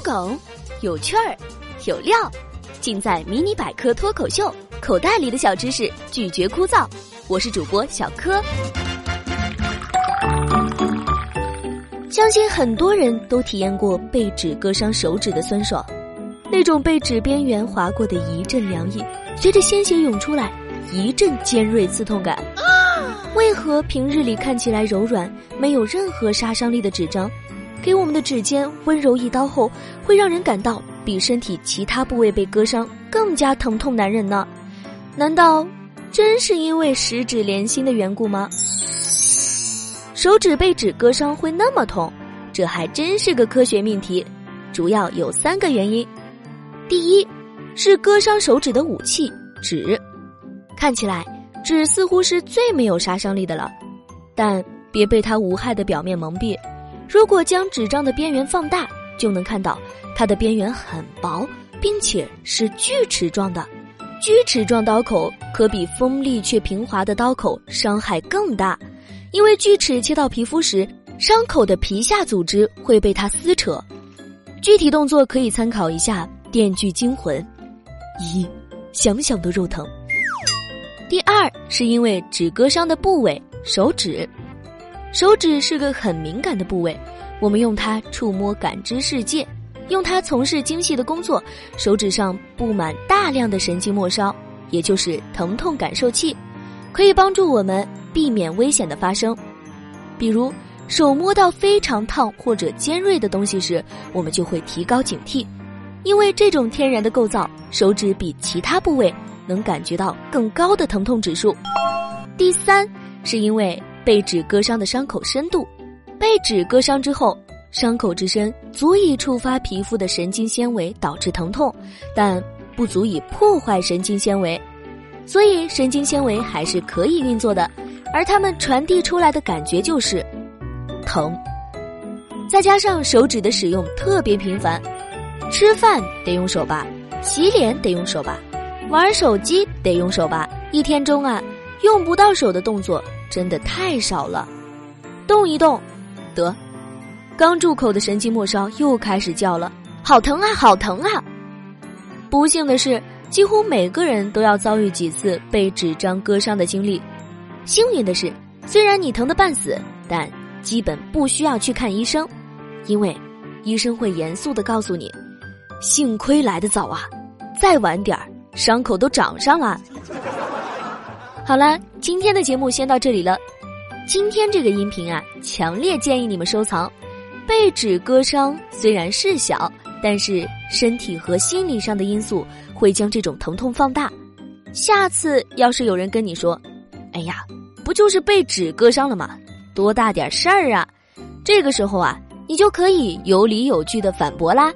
梗、有趣儿、有料，尽在迷你百科脱口秀。口袋里的小知识，拒绝枯燥。我是主播小柯。相信很多人都体验过被纸割伤手指的酸爽，那种被纸边缘划过的一阵凉意，随着鲜血涌出来，一阵尖锐刺痛感。为何平日里看起来柔软、没有任何杀伤力的纸张，给我们的指尖温柔一刀后，会让人感到比身体其他部位被割伤更加疼痛难忍呢？难道真是因为十指连心的缘故吗？手指被纸割伤会那么痛，这还真是个科学命题。主要有三个原因：第一，是割伤手指的武器——纸，看起来。纸似乎是最没有杀伤力的了，但别被它无害的表面蒙蔽。如果将纸张的边缘放大，就能看到它的边缘很薄，并且是锯齿状的。锯齿状刀口可比锋利却平滑的刀口伤害更大，因为锯齿切到皮肤时，伤口的皮下组织会被它撕扯。具体动作可以参考一下《电锯惊魂》，一，想想都肉疼。第二是因为纸割伤的部位手指，手指是个很敏感的部位，我们用它触摸感知世界，用它从事精细的工作。手指上布满大量的神经末梢，也就是疼痛感受器，可以帮助我们避免危险的发生。比如手摸到非常烫或者尖锐的东西时，我们就会提高警惕，因为这种天然的构造，手指比其他部位。能感觉到更高的疼痛指数。第三，是因为被纸割伤的伤口深度，被纸割伤之后，伤口之深足以触发皮肤的神经纤维，导致疼痛，但不足以破坏神经纤维，所以神经纤维还是可以运作的，而它们传递出来的感觉就是疼。再加上手指的使用特别频繁，吃饭得用手吧，洗脸得用手吧。玩手机得用手吧，一天中啊，用不到手的动作真的太少了。动一动，得，刚住口的神经末梢又开始叫了，好疼啊，好疼啊！不幸的是，几乎每个人都要遭遇几次被纸张割伤的经历。幸运的是，虽然你疼得半死，但基本不需要去看医生，因为医生会严肃的告诉你，幸亏来得早啊，再晚点儿。伤口都长上了。好了，今天的节目先到这里了。今天这个音频啊，强烈建议你们收藏。被纸割伤虽然是小，但是身体和心理上的因素会将这种疼痛放大。下次要是有人跟你说：“哎呀，不就是被纸割伤了吗？多大点事儿啊！”这个时候啊，你就可以有理有据的反驳啦。